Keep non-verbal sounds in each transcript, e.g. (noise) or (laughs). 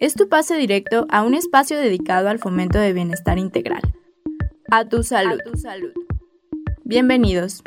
Es tu pase directo a un espacio dedicado al fomento de bienestar integral. A tu salud. tu salud. Bienvenidos.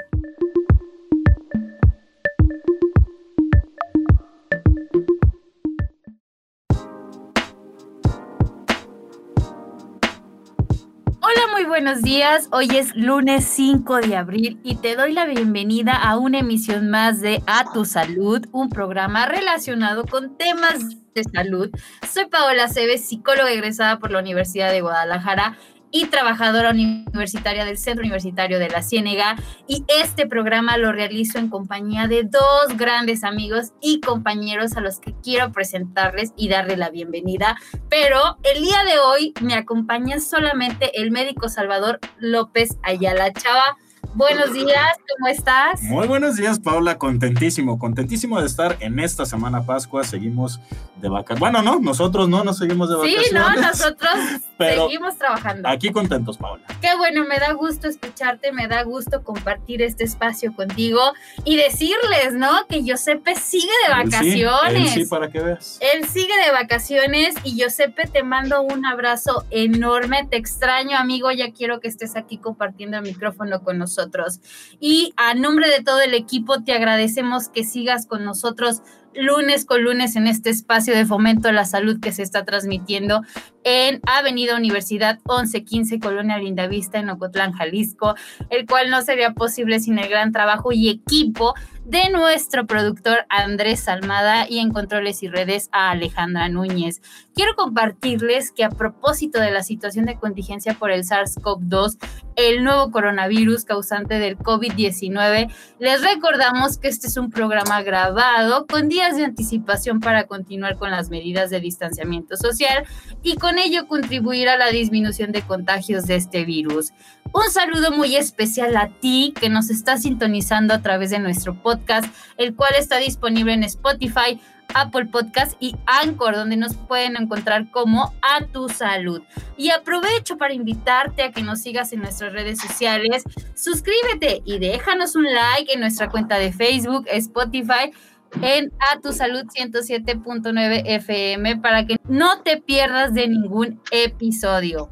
Hola, muy buenos días. Hoy es lunes 5 de abril y te doy la bienvenida a una emisión más de A Tu Salud, un programa relacionado con temas de salud. Soy Paola Cebes, psicóloga egresada por la Universidad de Guadalajara y trabajadora universitaria del Centro Universitario de la Ciénega. Y este programa lo realizo en compañía de dos grandes amigos y compañeros a los que quiero presentarles y darle la bienvenida. Pero el día de hoy me acompaña solamente el médico Salvador López Ayala Chava. Buenos días, ¿cómo estás? Muy buenos días, Paula. Contentísimo, contentísimo de estar en esta semana Pascua. Seguimos de vacaciones. Bueno, no, nosotros no nos seguimos de vacaciones. Sí, no, nosotros (laughs) Pero seguimos trabajando. Aquí contentos, Paula. Qué bueno, me da gusto escucharte, me da gusto compartir este espacio contigo y decirles, ¿no? Que Giuseppe sigue de Él sí, vacaciones. él sí, para que veas. Él sigue de vacaciones y Giuseppe te mando un abrazo enorme, te extraño amigo, ya quiero que estés aquí compartiendo el micrófono con nosotros. Y a nombre de todo el equipo te agradecemos que sigas con nosotros lunes con lunes en este espacio de fomento a la salud que se está transmitiendo en Avenida Universidad 1115, Colonia Lindavista, en Ocotlán, Jalisco, el cual no sería posible sin el gran trabajo y equipo de nuestro productor Andrés Almada y en controles y redes a Alejandra Núñez. Quiero compartirles que a propósito de la situación de contingencia por el SARS-CoV-2, el nuevo coronavirus causante del COVID-19, les recordamos que este es un programa grabado con días de anticipación para continuar con las medidas de distanciamiento social y con ello contribuir a la disminución de contagios de este virus. Un saludo muy especial a ti que nos está sintonizando a través de nuestro podcast, el cual está disponible en Spotify, Apple Podcast y Anchor, donde nos pueden encontrar como A Tu Salud. Y aprovecho para invitarte a que nos sigas en nuestras redes sociales. Suscríbete y déjanos un like en nuestra cuenta de Facebook, Spotify en A Tu Salud 107.9 FM para que no te pierdas de ningún episodio.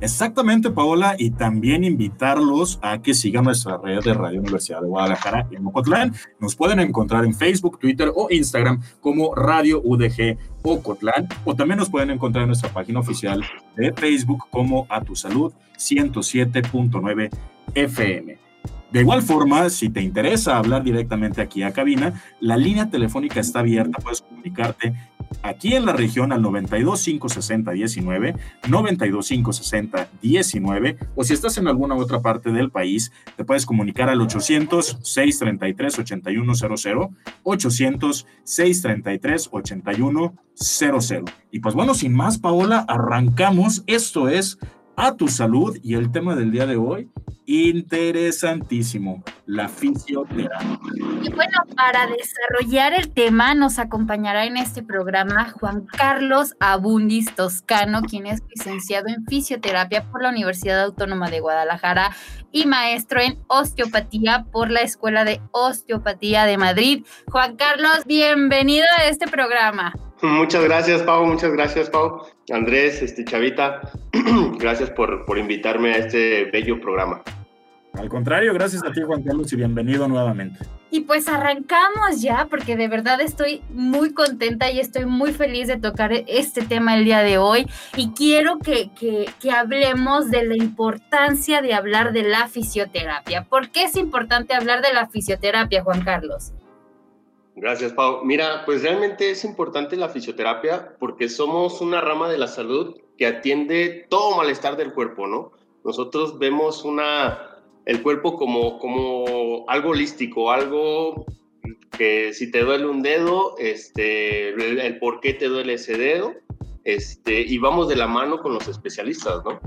Exactamente, Paola, y también invitarlos a que sigan nuestra red de Radio Universidad de Guadalajara en Ocotlán. Nos pueden encontrar en Facebook, Twitter o Instagram como Radio UDG Ocotlán, o también nos pueden encontrar en nuestra página oficial de Facebook como A Tu Salud 107.9 FM. De igual forma, si te interesa hablar directamente aquí a cabina, la línea telefónica está abierta, puedes comunicarte aquí en la región al 92 560 19, 92 560 19, o si estás en alguna otra parte del país, te puedes comunicar al 800 633 8100, 800 633 8100. Y pues bueno, sin más, Paola, arrancamos. Esto es a tu salud y el tema del día de hoy, interesantísimo, la fisioterapia. Y bueno, para desarrollar el tema nos acompañará en este programa Juan Carlos Abundis Toscano, quien es licenciado en fisioterapia por la Universidad Autónoma de Guadalajara y maestro en osteopatía por la Escuela de Osteopatía de Madrid. Juan Carlos, bienvenido a este programa. Muchas gracias, Pau. Muchas gracias, Pau. Andrés, este, Chavita, (clears throat) gracias por, por invitarme a este bello programa. Al contrario, gracias a ti, Juan Carlos, y bienvenido nuevamente. Y pues arrancamos ya, porque de verdad estoy muy contenta y estoy muy feliz de tocar este tema el día de hoy. Y quiero que, que, que hablemos de la importancia de hablar de la fisioterapia. ¿Por qué es importante hablar de la fisioterapia, Juan Carlos? Gracias, Pau. Mira, pues realmente es importante la fisioterapia porque somos una rama de la salud que atiende todo malestar del cuerpo, ¿no? Nosotros vemos una, el cuerpo como, como algo holístico, algo que si te duele un dedo, este, el, el por qué te duele ese dedo, este, y vamos de la mano con los especialistas, ¿no?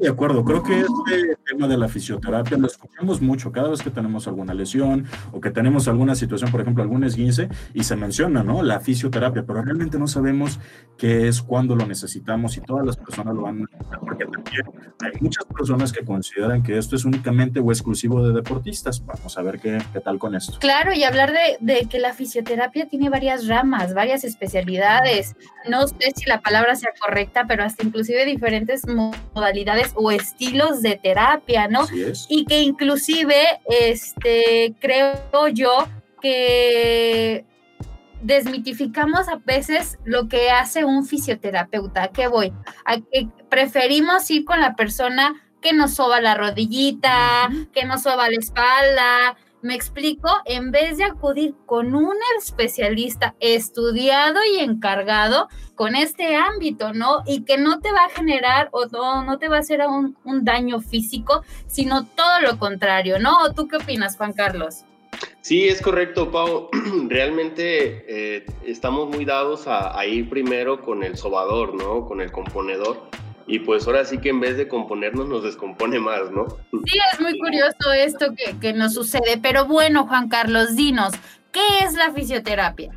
De acuerdo, creo que este tema de la fisioterapia lo escuchamos mucho cada vez que tenemos alguna lesión o que tenemos alguna situación, por ejemplo, algún esguince, y se menciona, ¿no? La fisioterapia, pero realmente no sabemos qué es, cuándo lo necesitamos y todas las personas lo van a porque también hay muchas personas que consideran que esto es únicamente o exclusivo de deportistas. Vamos a ver qué, qué tal con esto. Claro, y hablar de, de que la fisioterapia tiene varias ramas, varias especialidades. No sé si la palabra sea correcta, pero hasta inclusive diferentes modalidades o estilos de terapia, ¿no? Y que inclusive, este, creo yo que desmitificamos a veces lo que hace un fisioterapeuta. ¿A qué voy? A que preferimos ir con la persona que nos soba la rodillita, que nos soba la espalda, me explico, en vez de acudir con un especialista estudiado y encargado con este ámbito, ¿no? Y que no te va a generar o no, no te va a hacer un, un daño físico, sino todo lo contrario, ¿no? ¿O tú qué opinas, Juan Carlos? Sí, es correcto, Pau. (clears throat) Realmente eh, estamos muy dados a, a, ir primero con el sobador, ¿no? Con el componedor y pues ahora sí que en vez de componernos nos descompone más, ¿no? Sí, es muy curioso esto que, que nos sucede, pero bueno, Juan Carlos, dinos, ¿qué es la fisioterapia?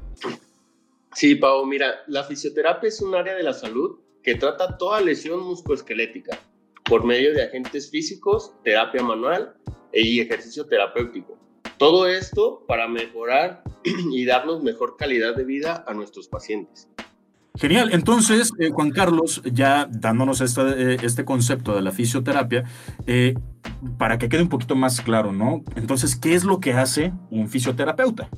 Sí, Pau, mira, la fisioterapia es un área de la salud que trata toda lesión musculoesquelética por medio de agentes físicos, terapia manual y ejercicio terapéutico. Todo esto para mejorar (clears throat) y darnos mejor calidad de vida a nuestros pacientes. Genial. Entonces, eh, Juan Carlos, ya dándonos esta, eh, este concepto de la fisioterapia, eh, para que quede un poquito más claro, ¿no? Entonces, ¿qué es lo que hace un fisioterapeuta?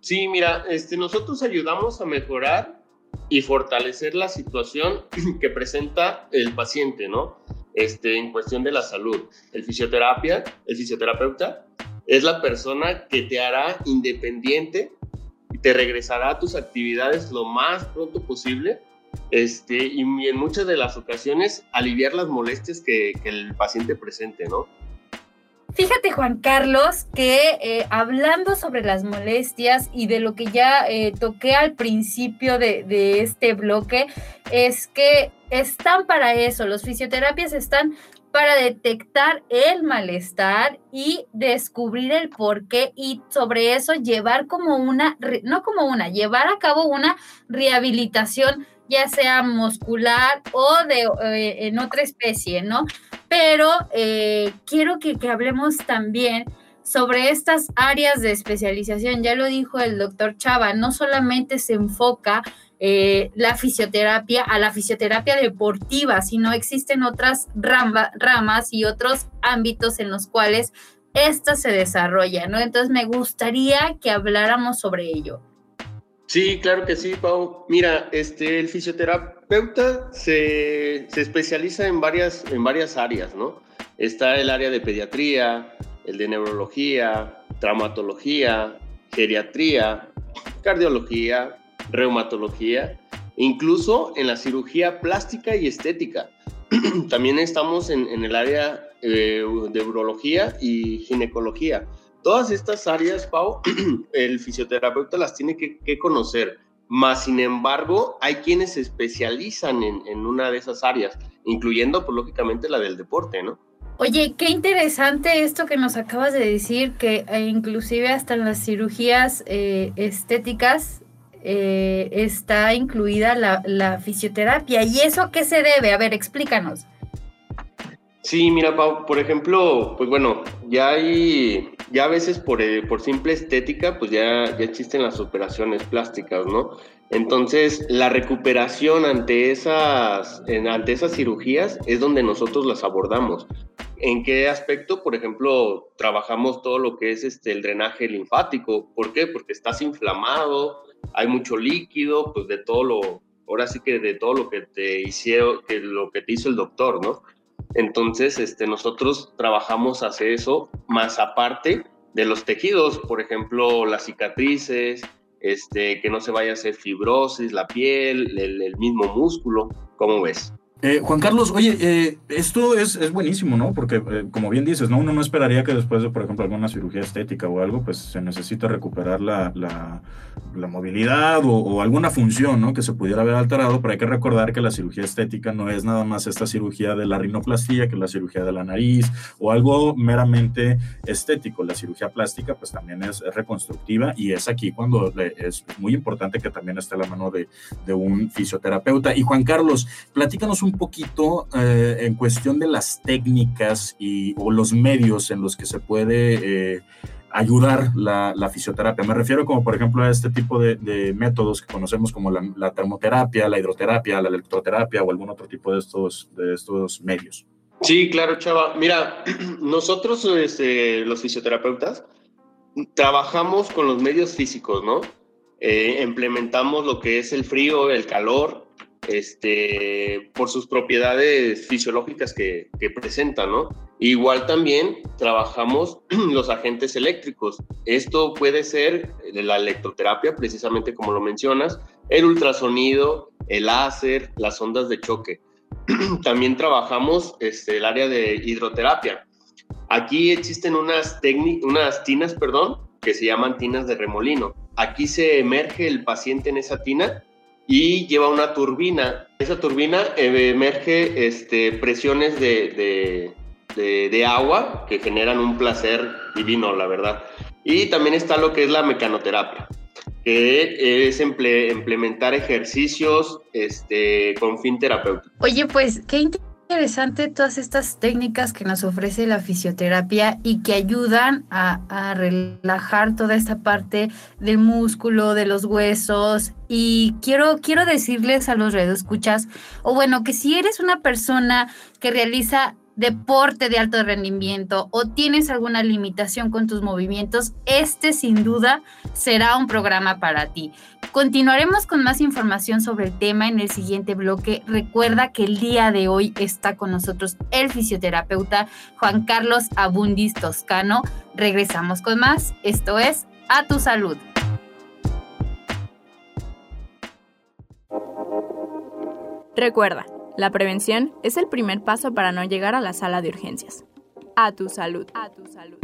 Sí, mira, este, nosotros ayudamos a mejorar y fortalecer la situación (clears throat) que presenta el paciente, ¿no? Este, en cuestión de la salud. El fisioterapia, el fisioterapeuta, es la persona que te hará independiente te regresará a tus actividades lo más pronto posible este, y en muchas de las ocasiones aliviar las molestias que, el paciente presente, ¿no? Fíjate, Juan Carlos, que eh, hablando sobre las molestias y de lo que ya eh, toqué al principio de, de, este bloque, es que están para eso, los fisioterapias están para detectar el malestar y descubrir el por qué y sobre eso llevar como una, no como una, llevar a cabo una rehabilitación ya sea muscular o de eh, en otra especie, ¿no? Pero eh, quiero que, que hablemos también sobre estas áreas de especialización. Ya lo dijo el doctor Chava, no solamente se enfoca eh, la fisioterapia a la fisioterapia deportiva, sino existen otras rama, ramas y otros ámbitos en los cuales esta se desarrolla, ¿no? Entonces me gustaría que habláramos sobre ello. Sí, claro que sí, Pau. Mira, este, el fisioterapeuta se, se especializa en varias, en varias áreas, ¿no? Está el área de pediatría, el de neurología, traumatología, geriatría, cardiología, reumatología, incluso en la cirugía plástica y estética. (clears throat) También estamos en, el área eh, de urología y ginecología. Todas estas áreas, Pau, (clears throat) el fisioterapeuta las tiene que, conocer. Más, sin embargo, hay quienes se especializan en, en una de esas áreas, incluyendo, pues, lógicamente, la del deporte, ¿no? Oye, qué interesante esto que nos acabas de decir, que eh, inclusive hasta en las cirugías eh, estéticas eh, está incluida la, fisioterapia. ¿Y eso a qué se debe? A ver, explícanos. Sí, mira, Pau, por ejemplo, pues bueno, ya hay, ya a veces por, eh, por simple estética, pues ya, ya existen las operaciones plásticas, ¿no? Entonces, la recuperación ante esas, ante esas cirugías es donde nosotros las abordamos. ¿En qué aspecto? Por ejemplo, trabajamos todo lo que es este, el drenaje linfático. ¿Por qué? Porque estás inflamado, hay mucho líquido, pues de todo lo, ahora sí que de todo lo que te hicieron, que lo que te hizo el doctor, ¿no? Entonces, este, nosotros trabajamos hacia eso, más aparte de los tejidos, por ejemplo, las cicatrices, este, que no se vaya a hacer fibrosis, la piel, el, el mismo músculo, ¿cómo ves? Eh, Juan Carlos, oye, eh, esto es, es, buenísimo, ¿no? Porque, eh, como bien dices, ¿no? Uno no esperaría que después de, por ejemplo, alguna cirugía estética o algo, pues se necesita recuperar la, la, la movilidad o, o, alguna función, ¿no? Que se pudiera haber alterado, pero hay que recordar que la cirugía estética no es nada más esta cirugía de la rinoplastía, que es la cirugía de la nariz o algo meramente estético. La cirugía plástica, pues también es, es reconstructiva y es aquí cuando es muy importante que también esté la mano de, de un fisioterapeuta. Y Juan Carlos, platícanos un poquito eh, en cuestión de las técnicas y, o los medios en los que se puede eh, ayudar la, fisioterapia. Me refiero como por ejemplo a este tipo de, métodos que conocemos como la, la, termoterapia, la hidroterapia, la electroterapia o algún otro tipo de estos, de estos medios. Sí, claro, Chava. Mira, (clears throat) nosotros este, los fisioterapeutas trabajamos con los medios físicos, ¿no? Eh, implementamos lo que es el frío, el calor, este, por sus propiedades fisiológicas que, que presentan, ¿no? Igual también trabajamos (clears throat) los agentes eléctricos. Esto puede ser la electroterapia, precisamente como lo mencionas, el ultrasonido, el láser, las ondas de choque. (clears throat) también trabajamos este, el área de hidroterapia. Aquí existen unas, unas tinas, perdón, que se llaman tinas de remolino. Aquí se emerge el paciente en esa tina y lleva una turbina. Esa turbina emerge este, presiones de, de, de, de, agua que generan un placer divino, la verdad. Y también está lo que es la mecanoterapia, que es implementar ejercicios este, con fin terapéutico. Oye, pues, qué interesante todas estas técnicas que nos ofrece la fisioterapia y que ayudan a, a, relajar toda esta parte del músculo, de los huesos. Y quiero, quiero decirles a los redescuchas, o bueno, que si eres una persona que realiza deporte de alto rendimiento o tienes alguna limitación con tus movimientos, este sin duda será un programa para ti. Continuaremos con más información sobre el tema en el siguiente bloque. Recuerda que el día de hoy está con nosotros el fisioterapeuta Juan Carlos Abundis Toscano. Regresamos con más. Esto es A tu salud. Recuerda, la prevención es el primer paso para no llegar a la sala de urgencias. A tu salud. A tu salud.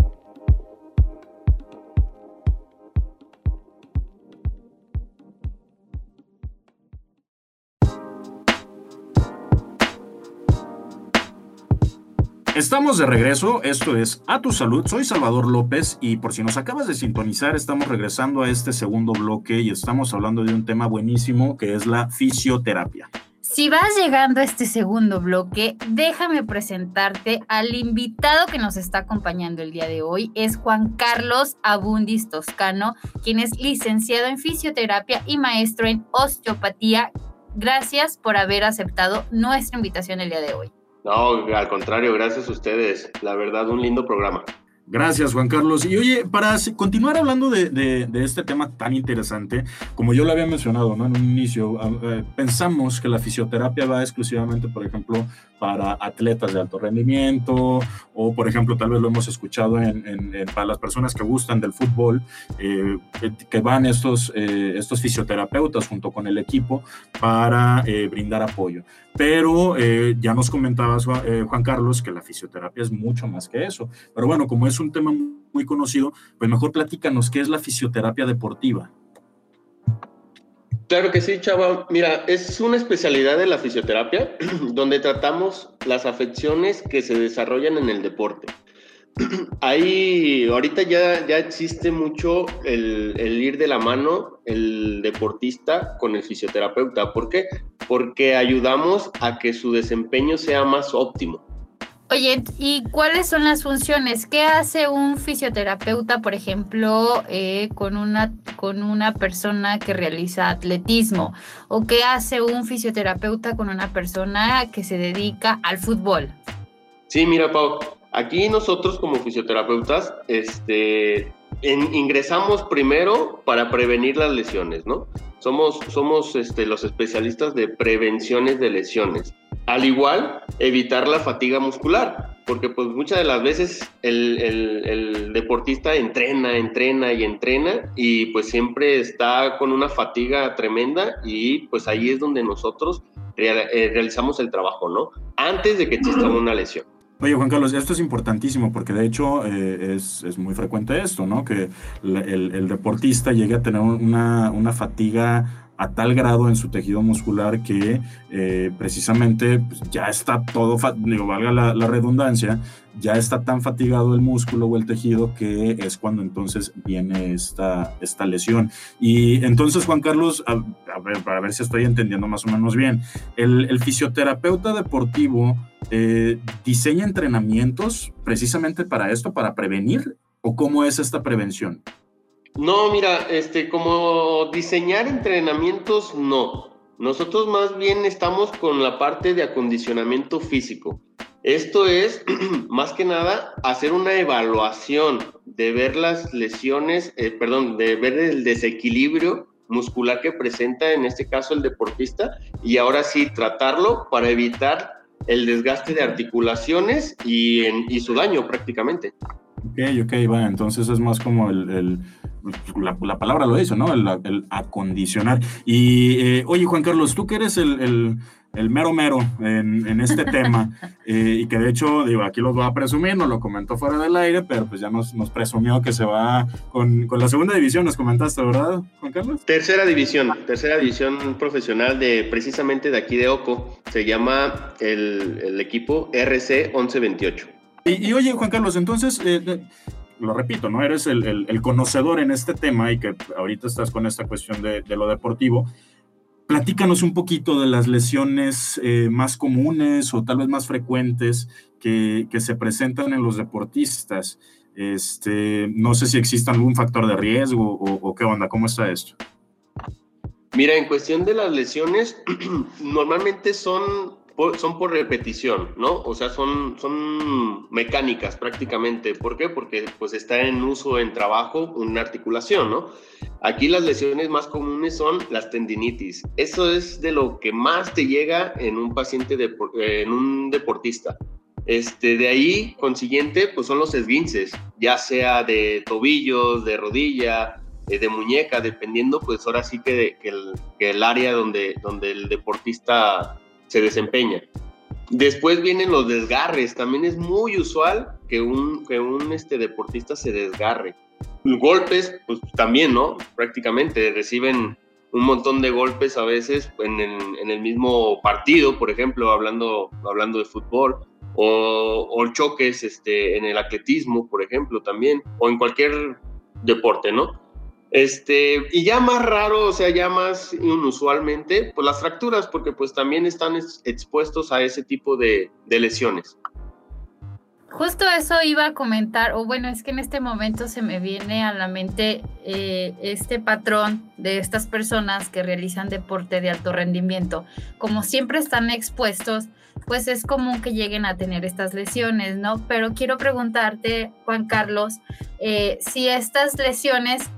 Estamos de regreso, esto es A Tu Salud, soy Salvador López y por si nos acabas de sintonizar, estamos regresando a este segundo bloque y estamos hablando de un tema buenísimo que es la fisioterapia. Si vas llegando a este segundo bloque, déjame presentarte al invitado que nos está acompañando el día de hoy. Es Juan Carlos Abundis Toscano, quien es licenciado en fisioterapia y maestro en osteopatía. Gracias por haber aceptado nuestra invitación el día de hoy. No, al contrario, gracias a ustedes. La verdad, un lindo programa. Gracias, Juan Carlos. Y oye, para continuar hablando de, este tema tan interesante, como yo lo había mencionado ¿no? en un inicio, eh, pensamos que la fisioterapia va exclusivamente, por ejemplo, para atletas de alto rendimiento o, por ejemplo, tal vez lo hemos escuchado en, en, en para las personas que gustan del fútbol, eh, que van estos, eh, estos fisioterapeutas junto con el equipo para eh, brindar apoyo. Pero eh, ya nos comentabas, Juan Carlos, que la fisioterapia es mucho más que eso. Pero bueno, como es un tema muy conocido, pues mejor platícanos qué es la fisioterapia deportiva. Claro que sí, Chava. Mira, es una especialidad de la fisioterapia (clears throat) donde tratamos las afecciones que se desarrollan en el deporte. (clears throat) Ahí, ahorita ya, ya existe mucho el, el, ir de la mano el deportista con el fisioterapeuta. ¿Por qué? Porque ayudamos a que su desempeño sea más óptimo. Oye, ¿y cuáles son las funciones? ¿Qué hace un fisioterapeuta, por ejemplo, eh, con, una, con una persona que realiza atletismo? ¿O qué hace un fisioterapeuta con una persona que se dedica al fútbol? Sí, mira, Pau, aquí nosotros como fisioterapeutas este, ingresamos primero para prevenir las lesiones, ¿no? Somos, somos este, los especialistas de prevenciones de lesiones. Al igual, evitar la fatiga muscular. porque pues muchas de las veces el, el, el, deportista entrena, entrena y entrena y pues siempre está con una fatiga tremenda y pues ahí es donde nosotros eh, realizamos el trabajo, ¿no? Antes de que exista una lesión. Oye, Juan Carlos, esto es importantísimo porque de hecho eh, es, es, muy frecuente esto, ¿no? Que el, el, deportista llegue a tener una, una fatiga a tal grado en su tejido muscular que eh, precisamente pues, ya está todo, digo, valga la, redundancia, ya está tan fatigado el músculo o el tejido que es cuando entonces viene esta, esta lesión. Y entonces, Juan Carlos, a, ver, para ver si estoy entendiendo más o menos bien, el, el fisioterapeuta deportivo eh, diseña entrenamientos precisamente para esto, para prevenir, o cómo es esta prevención? No, mira, este, como diseñar entrenamientos, no. Nosotros más bien estamos con la parte de acondicionamiento físico. Esto es, (clears throat) más que nada, hacer una evaluación de ver las lesiones, eh, perdón, de ver el desequilibrio muscular que presenta en este caso el deportista y ahora sí tratarlo para evitar el desgaste de articulaciones y, su daño prácticamente. Ok, ok, va, entonces es más como el, la, la, palabra lo dice, ¿no? El, el acondicionar. Y eh, oye, Juan Carlos, tú que eres el, el mero mero en, en este tema, (laughs) eh, y que de hecho, digo, aquí los voy a presumir, nos lo comentó fuera del aire, pero pues ya nos, nos presumió que se va con, con, la segunda división, nos comentaste, ¿verdad, Juan Carlos? Tercera división, tercera división profesional de precisamente de aquí de Oco, se llama el, el equipo RC 1128. Y, y, oye, Juan Carlos, entonces, eh, lo repito, ¿no? Eres el, el, el, conocedor en este tema y que ahorita estás con esta cuestión de, de lo deportivo. Platícanos un poquito de las lesiones eh, más comunes o tal vez más frecuentes que, que se presentan en los deportistas. Este, no sé si existe algún factor de riesgo o, o qué onda, ¿cómo está esto? Mira, en cuestión de las lesiones, (clears throat) normalmente son son por repetición, ¿no? O sea, son, son mecánicas prácticamente. ¿Por qué? Porque pues está en uso en trabajo una articulación, ¿no? Aquí las lesiones más comunes son las tendinitis. Eso es de lo que más te llega en un paciente, de, en un deportista. Este, de ahí, consiguiente, pues son los esguinces, ya sea de tobillos, de rodilla, eh, de muñeca, dependiendo, pues ahora sí que, que, el, que el área donde, donde el deportista se desempeña. Después vienen los desgarres. También es muy usual que un, que un este, deportista se desgarre. Golpes, pues también, ¿no? Prácticamente reciben un montón de golpes a veces en el, en el mismo partido, por ejemplo, hablando, hablando de fútbol, o, o, choques este, en el atletismo, por ejemplo, también, o en cualquier deporte, ¿no? Este, y ya más raro, o sea, ya más inusualmente, pues las fracturas, porque pues también están expuestos a ese tipo de, de lesiones. Justo eso iba a comentar, o bueno, es que en este momento se me viene a la mente eh, este patrón de estas personas que realizan deporte de alto rendimiento. Como siempre están expuestos, pues es común que lleguen a tener estas lesiones, ¿no? Pero quiero preguntarte, Juan Carlos, eh, si estas lesiones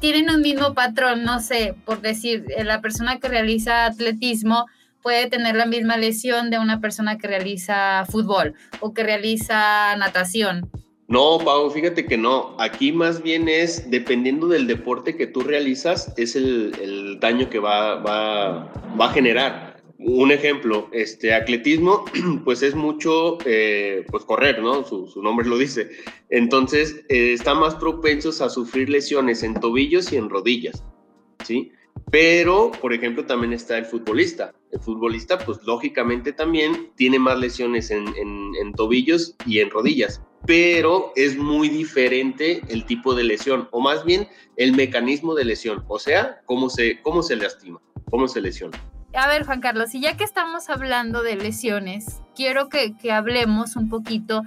tienen un mismo patrón, no sé, por decir, eh, la persona que realiza atletismo puede tener la misma lesión de una persona que realiza fútbol o que realiza natación. No, Pau, fíjate que no. Aquí más bien es, dependiendo del deporte que tú realizas, es el, daño que va, va, va a generar un ejemplo, este atletismo, (clears throat) pues es mucho, eh, pues correr, ¿no? Su, nombre lo dice. Entonces, eh, están más propensos a sufrir lesiones en tobillos y en rodillas, ¿sí? Pero, por ejemplo, también está el futbolista. El futbolista, pues lógicamente también tiene más lesiones en, en, en tobillos y en rodillas, pero es muy diferente el tipo de lesión, o más bien el mecanismo de lesión, o sea, cómo se, cómo se lastima, cómo se lesiona a ver, Juan Carlos, y ya que estamos hablando de lesiones, quiero que, que, hablemos un poquito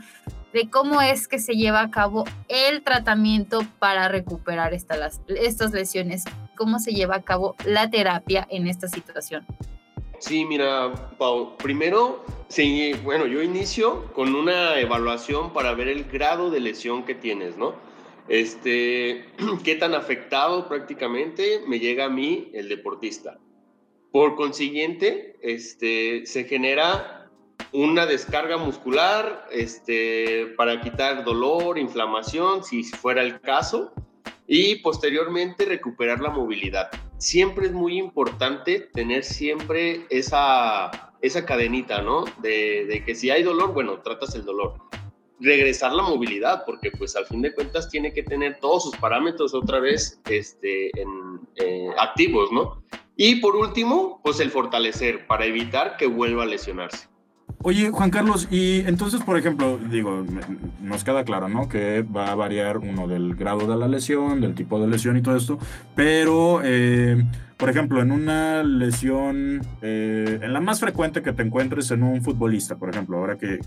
de cómo es que se lleva a cabo el tratamiento para recuperar esta, las, estas lesiones, cómo se lleva a cabo la terapia en esta situación. Sí, mira, Pau, primero, sí, bueno, yo inicio con una evaluación para ver el grado de lesión que tienes, ¿no? Este, (clears throat) qué tan afectado prácticamente me llega a mí el deportista. Por consiguiente, este, se genera una descarga muscular este, para quitar dolor, inflamación, si fuera el caso, y posteriormente recuperar la movilidad. Siempre es muy importante tener siempre esa, esa cadenita, ¿no? De, que si hay dolor, bueno, tratas el dolor regresar la movilidad, porque pues al fin de cuentas tiene que tener todos sus parámetros otra vez este, en, eh, activos, ¿no? Y por último, pues el fortalecer para evitar que vuelva a lesionarse. Oye, Juan Carlos, y entonces, por ejemplo, digo, nos queda claro, ¿no? Que va a variar uno del grado de la lesión, del tipo de lesión y todo esto, pero... Eh, por ejemplo, en una lesión, eh, en la más frecuente que te encuentres en un futbolista, por ejemplo, ahora que,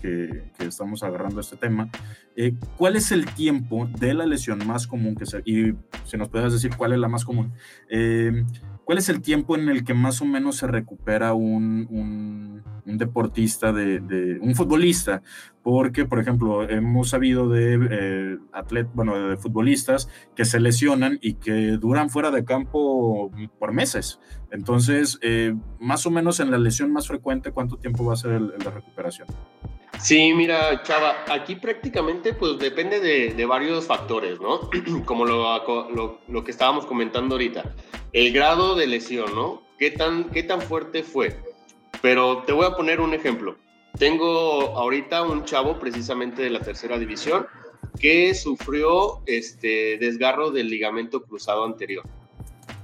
estamos agarrando este tema, eh, ¿cuál es el tiempo de la lesión más común que se, y si nos puedes decir cuál es la más común, ¿cuál es el tiempo en el que más o menos se recupera un, un, un deportista, de, de, un futbolista porque, por ejemplo, hemos sabido de eh, atletas, bueno, de futbolistas que se lesionan y que duran fuera de campo por meses. Entonces, eh, más o menos en la lesión más frecuente, ¿cuánto tiempo va a ser de recuperación? Sí, mira, Chava, aquí prácticamente pues depende de, varios factores, ¿no? (clears throat) Como lo, lo, lo, que estábamos comentando ahorita. El grado de lesión, ¿no? ¿Qué tan, qué tan fuerte fue? Pero te voy a poner un ejemplo. Tengo ahorita un chavo precisamente de la tercera división que sufrió este desgarro del ligamento cruzado anterior.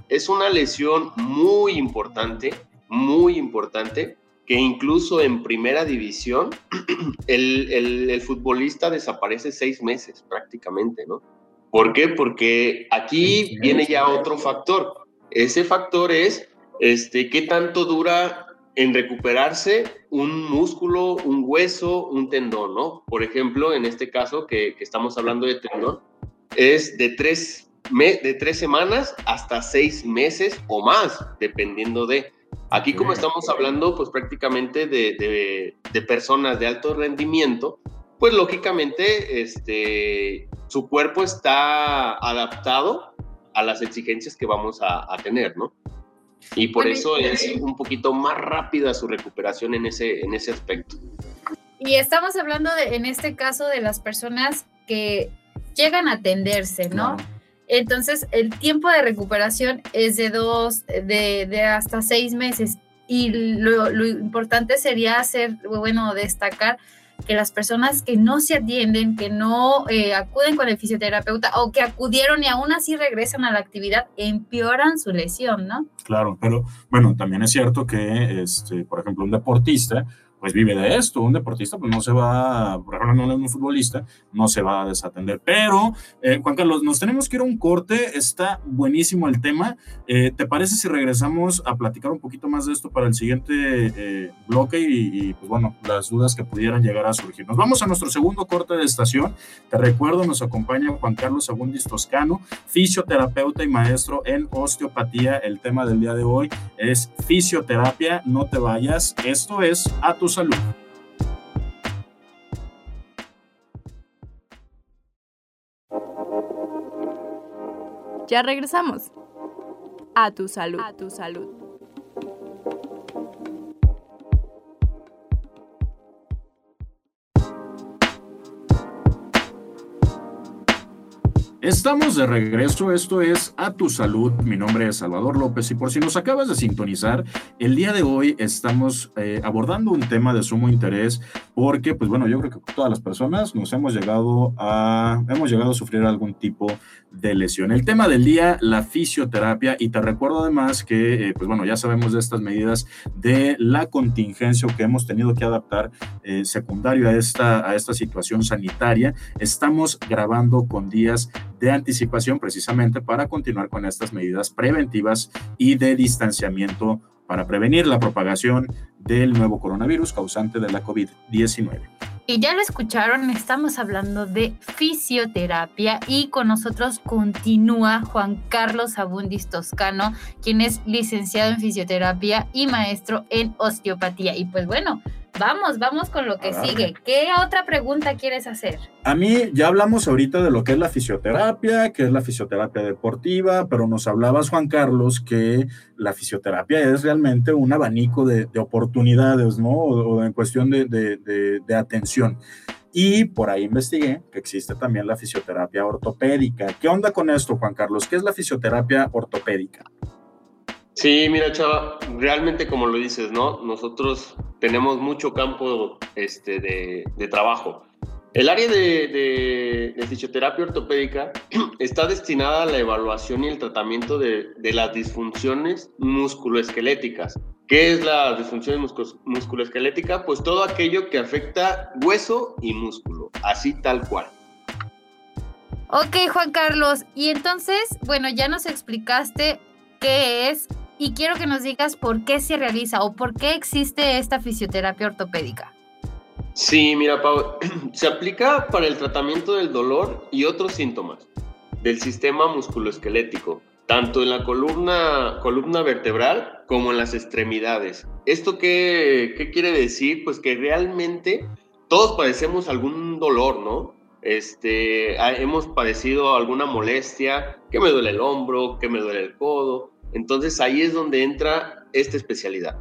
Es una lesión muy importante, muy importante, que incluso en primera división (clears throat) el, el, el futbolista desaparece seis meses prácticamente, ¿no? ¿Por qué? Porque aquí viene ya otro factor. Ese factor es este, qué tanto dura en recuperarse un músculo, un hueso, un tendón, ¿no? Por ejemplo, en este caso que, estamos hablando de tendón, es de tres, de tres semanas hasta seis meses o más, dependiendo de... Aquí como estamos hablando, pues prácticamente de, de, personas de alto rendimiento, pues lógicamente este, su cuerpo está adaptado a las exigencias que vamos a, a tener, ¿no? Y por eso es un poquito más rápida su recuperación en ese, en ese aspecto. Y estamos hablando de, en este caso de las personas que llegan a atenderse, ¿no? Entonces, el tiempo de recuperación es de dos, de, de hasta seis meses. Y lo, importante sería hacer, bueno, destacar que las personas que no se atienden, que no eh, acuden con el fisioterapeuta o que acudieron y aún así regresan a la actividad, empeoran su lesión, ¿no? Claro, pero bueno, también es cierto que, este, por ejemplo, un deportista pues vive de esto. Un deportista pues no se va, por ejemplo, no es un futbolista, no se va a desatender. Pero, eh, Juan Carlos, nos tenemos que ir a un corte, está buenísimo el tema. Eh, ¿Te parece si regresamos a platicar un poquito más de esto para el siguiente eh, bloque y, pues bueno, las dudas que pudieran llegar a surgir? Nos vamos a nuestro segundo corte de estación. Te recuerdo, nos acompaña Juan Carlos Agundis Toscano, fisioterapeuta y maestro en osteopatía. El tema del día de hoy es fisioterapia. No te vayas. Esto es a tu salud. Ya regresamos. A tu salud. A tu salud. Estamos de regreso, esto es A Tu Salud, mi nombre es Salvador López y por si nos acabas de sintonizar, el día de hoy estamos eh, abordando un tema de sumo interés porque, pues bueno, yo creo que todas las personas nos hemos llegado a, hemos llegado a sufrir algún tipo de lesión. El tema del día, la fisioterapia y te recuerdo además que, eh, pues bueno, ya sabemos de estas medidas de la contingencia que hemos tenido que adaptar eh, secundario a esta, a esta situación sanitaria. Estamos grabando con días de anticipación precisamente para continuar con estas medidas preventivas y de distanciamiento para prevenir la propagación del nuevo coronavirus causante de la COVID-19. Y ya lo escucharon, estamos hablando de fisioterapia y con nosotros continúa Juan Carlos Abundis Toscano, quien es licenciado en fisioterapia y maestro en osteopatía. Y pues bueno, Vamos, vamos con lo que sigue. ¿Qué otra pregunta quieres hacer? A mí ya hablamos ahorita de lo que es la fisioterapia, que es la fisioterapia deportiva, pero nos hablabas, Juan Carlos, que la fisioterapia es realmente un abanico de, de oportunidades, ¿no? O, o en cuestión de- de- de atención. Y por ahí investigué que existe también la fisioterapia ortopédica. ¿Qué onda con esto, Juan Carlos? ¿Qué es la fisioterapia ortopédica? Sí, mira, Chava, realmente como lo dices, ¿no? Nosotros tenemos mucho campo este, de, trabajo. El área de, fisioterapia ortopédica (clears throat) está destinada a la evaluación y el tratamiento de, las disfunciones musculoesqueléticas. ¿Qué es la disfunción musculoesquelética? Pues todo aquello que afecta hueso y músculo, así tal cual. Ok, Juan Carlos. Y entonces, bueno, ya nos explicaste qué es y quiero que nos digas por qué se realiza o por qué existe esta fisioterapia ortopédica. Sí, mira, Pau, (clears throat) se aplica para el tratamiento del dolor y otros síntomas del sistema musculoesquelético, tanto en la columna, columna vertebral como en las extremidades. ¿Esto qué, qué quiere decir? Pues que realmente todos padecemos algún dolor, ¿no? Este, hemos padecido alguna molestia, que me duele el hombro, que me duele el codo. Entonces ahí es donde entra esta especialidad.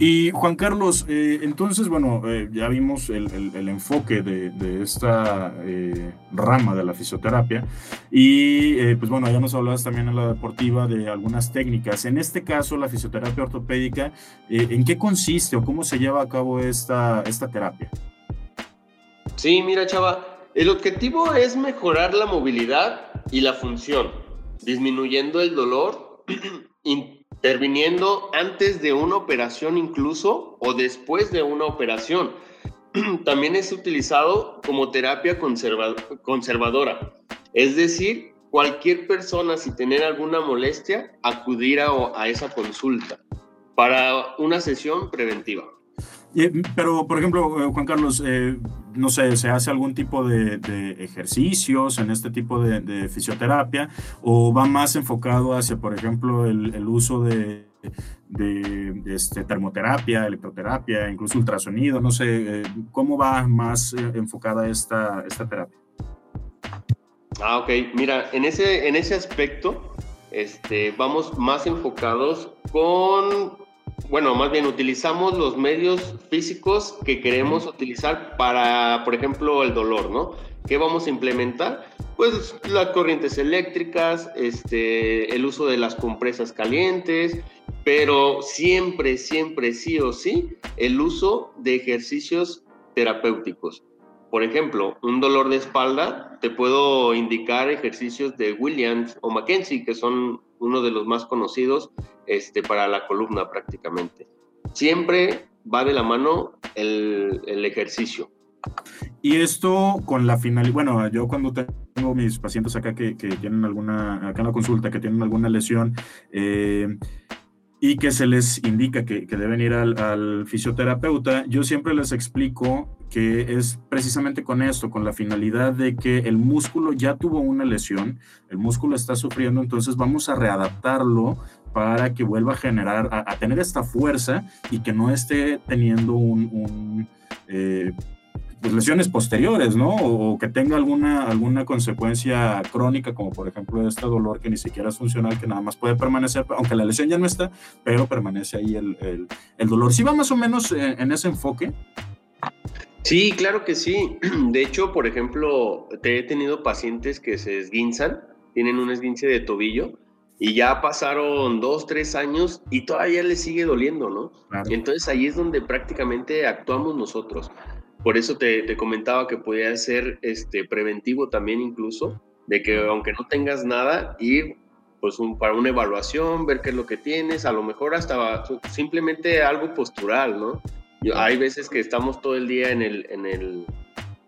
Y Juan Carlos, eh, entonces, bueno, eh, ya vimos el, el- el enfoque de, de esta eh, rama de la fisioterapia y pues bueno, ya nos hablabas también en la deportiva de algunas técnicas. En este caso, la fisioterapia ortopédica, ¿en qué consiste o cómo se lleva a cabo esta, esta terapia? Sí, mira, chava, el objetivo es mejorar la movilidad y la función, disminuyendo el dolor, (clears throat) interviniendo antes de una operación incluso o después de una operación. (clears throat) También es utilizado como terapia conserva- conservadora, es decir, cualquier persona si tener alguna molestia acudir a esa consulta para una sesión preventiva. Eh, pero, por ejemplo, eh, Juan Carlos, eh, no sé, ¿se hace algún tipo de, ejercicios en este tipo de, fisioterapia o va más enfocado hacia, por ejemplo, el, uso de, este, termoterapia, electroterapia, incluso ultrasonido? No sé, ¿cómo va más enfocada esta, esta terapia? Ah, ok. Mira, en ese, en ese aspecto, este, vamos más enfocados con, bueno, más bien utilizamos los medios físicos que queremos utilizar para, por ejemplo, el dolor, ¿no? ¿Qué vamos a implementar? Pues las corrientes eléctricas, este, el uso de las compresas calientes, pero siempre, siempre, sí o sí, el uso de ejercicios terapéuticos. Por ejemplo, un dolor de espalda, te puedo indicar ejercicios de Williams o Mackenzie, que son uno de los más conocidos este, para la columna prácticamente. Siempre va de la mano el, el ejercicio. Y esto con la finalidad, bueno, yo cuando tengo mis pacientes acá que, que, tienen alguna, acá en la consulta, que tienen alguna lesión, eh, y que se les indica que, deben ir al, fisioterapeuta, yo siempre les explico que es precisamente con esto, con la finalidad de que el músculo ya tuvo una lesión, el músculo está sufriendo, entonces vamos a readaptarlo para que vuelva a generar, a, a tener esta fuerza y que no esté teniendo un, un eh, pues lesiones posteriores, ¿no? O, que tenga alguna, alguna consecuencia crónica, como por ejemplo este dolor que ni siquiera es funcional, que nada más puede permanecer, aunque la lesión ya no está, pero permanece ahí el, el, el dolor. ¿Sí va más o menos en, en, ese enfoque? Sí, claro que sí. (clears throat) De hecho, por ejemplo, te he tenido pacientes que se esguinzan, tienen un esguince de tobillo, y ya pasaron dos, tres años y todavía les sigue doliendo, ¿no? Claro. Entonces ahí es donde prácticamente actuamos nosotros. Por eso te, te, comentaba que podía ser este, preventivo también incluso, de que aunque no tengas nada, ir pues un, para una evaluación, ver qué es lo que tienes, a lo mejor hasta simplemente algo postural, ¿no? Yo, hay veces que estamos todo el día en, el, en, el,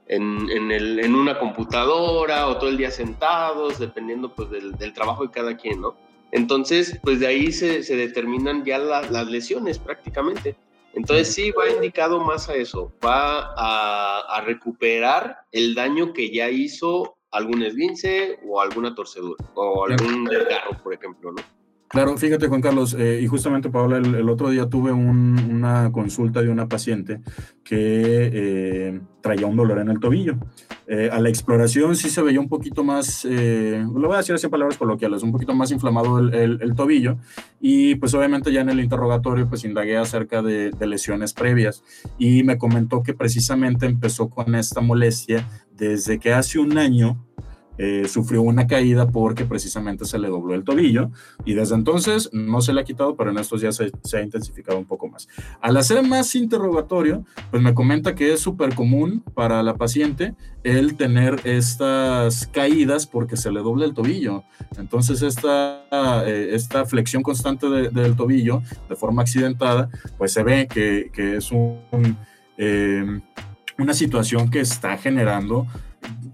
en, en, el, en una computadora o todo el día sentados, dependiendo pues del, del trabajo de cada quien, ¿no? Entonces, pues de ahí se, se determinan ya la, las lesiones prácticamente. Entonces sí va indicado más a eso, va a, a, recuperar el daño que ya hizo algún esguince o alguna torcedura o algún desgarro, por ejemplo, ¿no? Claro, fíjate Juan Carlos, eh, y justamente Paola, el, el otro día tuve un- una consulta de una paciente que eh, traía un dolor en el tobillo. Eh, a la exploración sí se veía un poquito más, eh, lo voy a decir así en palabras coloquiales, un poquito más inflamado el, el- el tobillo y pues obviamente ya en el interrogatorio pues indagué acerca de, de lesiones previas y me comentó que precisamente empezó con esta molestia desde que hace un año eh, sufrió una caída porque precisamente se le dobló el tobillo y desde entonces no se le ha quitado, pero en estos días se, ha intensificado un poco más. Al hacer más interrogatorio, pues me comenta que es súper común para la paciente el tener estas caídas porque se le dobla el tobillo. Entonces esta, eh, esta flexión constante de- del tobillo de forma accidentada, pues se ve que, que es eh, una situación que está generando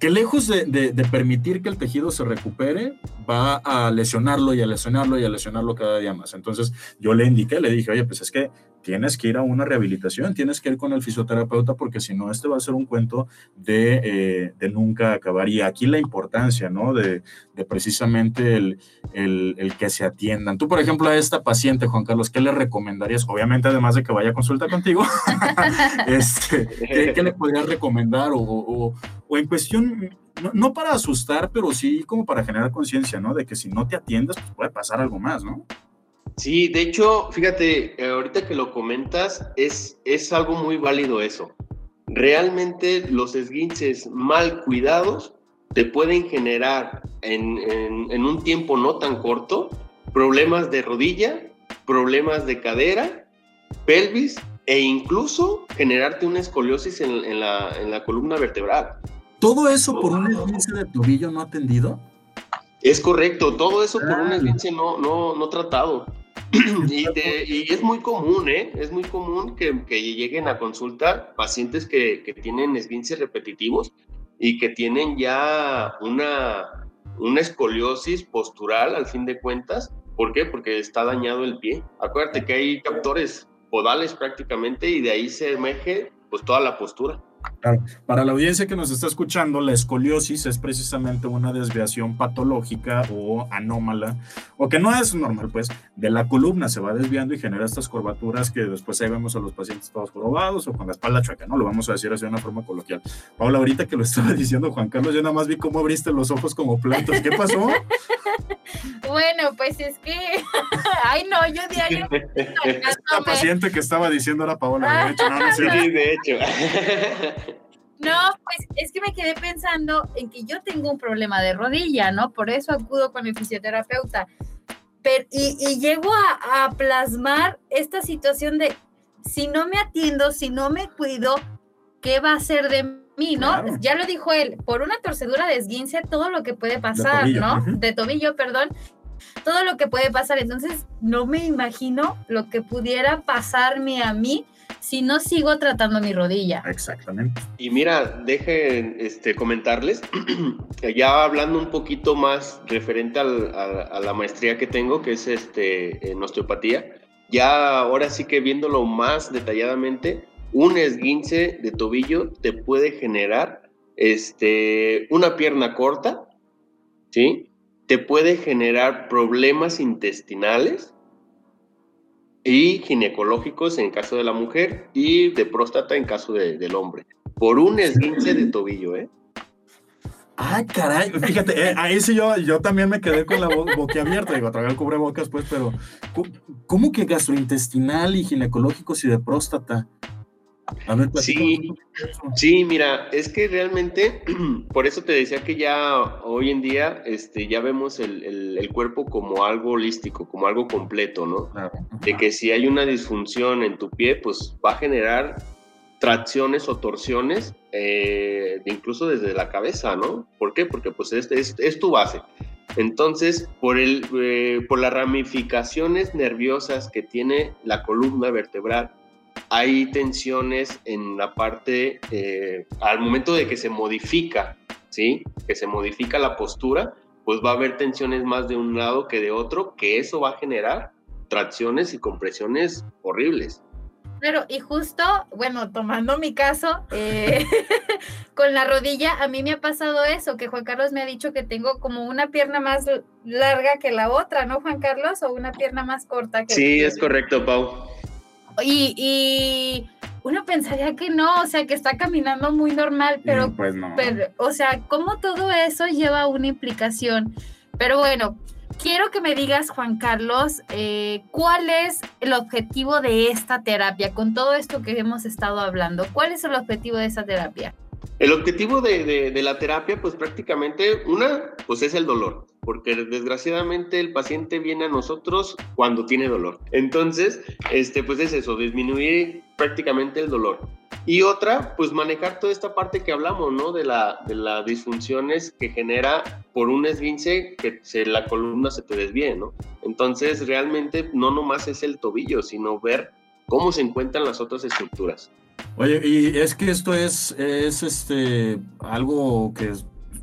que lejos de, permitir que el tejido se recupere, va a lesionarlo y a lesionarlo y a lesionarlo cada día más. Entonces yo le indiqué, le dije, oye, pues es que tienes que ir a una rehabilitación, tienes que ir con el fisioterapeuta porque si no, este va a ser un cuento de, eh, de nunca acabar. Y aquí la importancia, ¿no? De, precisamente el, el, que se atiendan. Tú, por ejemplo, a esta paciente, Juan Carlos, ¿qué le recomendarías? Obviamente, además de que vaya a consulta contigo, (laughs) este, ¿qué, le podrías recomendar? O, o en cuestión, no, para asustar, pero sí como para generar conciencia, ¿no? De que si no te atiendes, pues puede pasar algo más, ¿no? Sí, de hecho, fíjate, eh, ahorita que lo comentas, es, es algo muy válido eso. Realmente los esguinces mal cuidados te pueden generar en, en- un tiempo no tan corto problemas de rodilla, problemas de cadera, pelvis e incluso generarte una escoliosis en la, en la columna vertebral. Todo eso por un esguince de tobillo no atendido. Es correcto, todo eso por un Ah. esguince no, no, no tratado. (clears throat) y, es muy común, ¿eh? Es muy común que, que lleguen a consulta pacientes que, que tienen esguinces repetitivos y que tienen ya una, una escoliosis postural al fin de cuentas. ¿Por qué? Porque está dañado el pie. Acuérdate que hay captores podales prácticamente y de ahí se emerge pues toda la postura. Claro. Para la audiencia que nos está escuchando, la escoliosis es precisamente una desviación patológica o anómala, o que no es normal, pues, de la columna se va desviando y genera estas curvaturas que después ahí vemos a los pacientes todos jorobados o con la espalda chueca, ¿no? Lo vamos a decir así de una forma coloquial. Paula, ahorita que lo estaba (laughs) diciendo Juan Carlos, yo nada más vi cómo abriste los ojos como plantas. ¿Qué pasó? (laughs) Bueno, pues es que. (laughs) Ay, no, yo diario. La paciente que estaba diciendo era Paola, de hecho, no, no cierto. Sí, de hecho. No, pues es que me quedé pensando en que yo tengo un problema de rodilla, ¿no? Por eso acudo con el fisioterapeuta. Pero, y, y llego a, a plasmar esta situación de si no me atiendo, si no me cuido, ¿qué va a ser de mí, no? Claro. Ya lo dijo él, por una torcedura de esguince, todo lo que puede pasar, ¿no? De tobillo, perdón. Todo lo que puede pasar. Entonces, no me imagino lo que pudiera pasarme a mí si no sigo tratando mi rodilla. Exactamente. Y mira, dejen este, comentarles, (clears throat) que ya hablando un poquito más referente al- a, a la maestría que tengo, que es este, en osteopatía, ya ahora sí que viéndolo más detalladamente, un esguince de tobillo te puede generar este, una pierna corta, ¿sí? Te puede generar problemas intestinales, y ginecológicos en caso de la mujer y de próstata en caso de- del hombre. Por un esguince de tobillo, ¿eh? Ah, caray, fíjate, eh, ahí sí yo, yo también me quedé con la bo boquiabierta, digo, tragué el cubrebocas, pues, pero ¿cómo, cómo que gastrointestinal y ginecológicos y de próstata? A ver, Sí. Sí, mira, es que realmente, (clears throat) por eso te decía que ya hoy en día este, ya vemos el, el- el cuerpo como algo holístico, como algo completo, ¿no? Claro. De que si hay una disfunción en tu pie, pues va a generar tracciones o torsiones, eh, incluso desde la cabeza, ¿no? ¿Por qué? Porque pues es, es, es tu base. Entonces, por, el, eh, por las ramificaciones nerviosas que tiene la columna vertebral, hay tensiones en la parte, eh, al momento de que se modifica, ¿sí? Que se modifica la postura, pues va a haber tensiones más de un lado que de otro, que eso va a generar tracciones y compresiones horribles. Claro, y justo, bueno, tomando mi caso, eh, (laughs) con la rodilla, a mí me ha pasado eso, que Juan Carlos me ha dicho que tengo como una pierna más larga que la otra, ¿no, Juan Carlos? O una pierna más corta que Sí, es correcto, Pau. Y, y uno pensaría que no, o sea, que está caminando muy normal, pero, Mm, pues no. pero, o sea, cómo todo eso lleva una implicación. Pero bueno, quiero que me digas, Juan Carlos, eh, cuál es el objetivo de esta terapia, con todo esto que hemos estado hablando. ¿Cuál es el objetivo de esta terapia? El objetivo de, de- de la terapia, pues prácticamente, una, pues es el dolor, porque desgraciadamente el paciente viene a nosotros cuando tiene dolor. Entonces, este, pues es eso, disminuir prácticamente el dolor. Y otra, pues manejar toda esta parte que hablamos, ¿no? De, la, de las disfunciones que genera por un esguince que se, la columna se te desvíe, ¿no? Entonces, realmente no nomás es el tobillo, sino ver cómo se encuentran las otras estructuras. Oye, y es que esto es, es este, algo que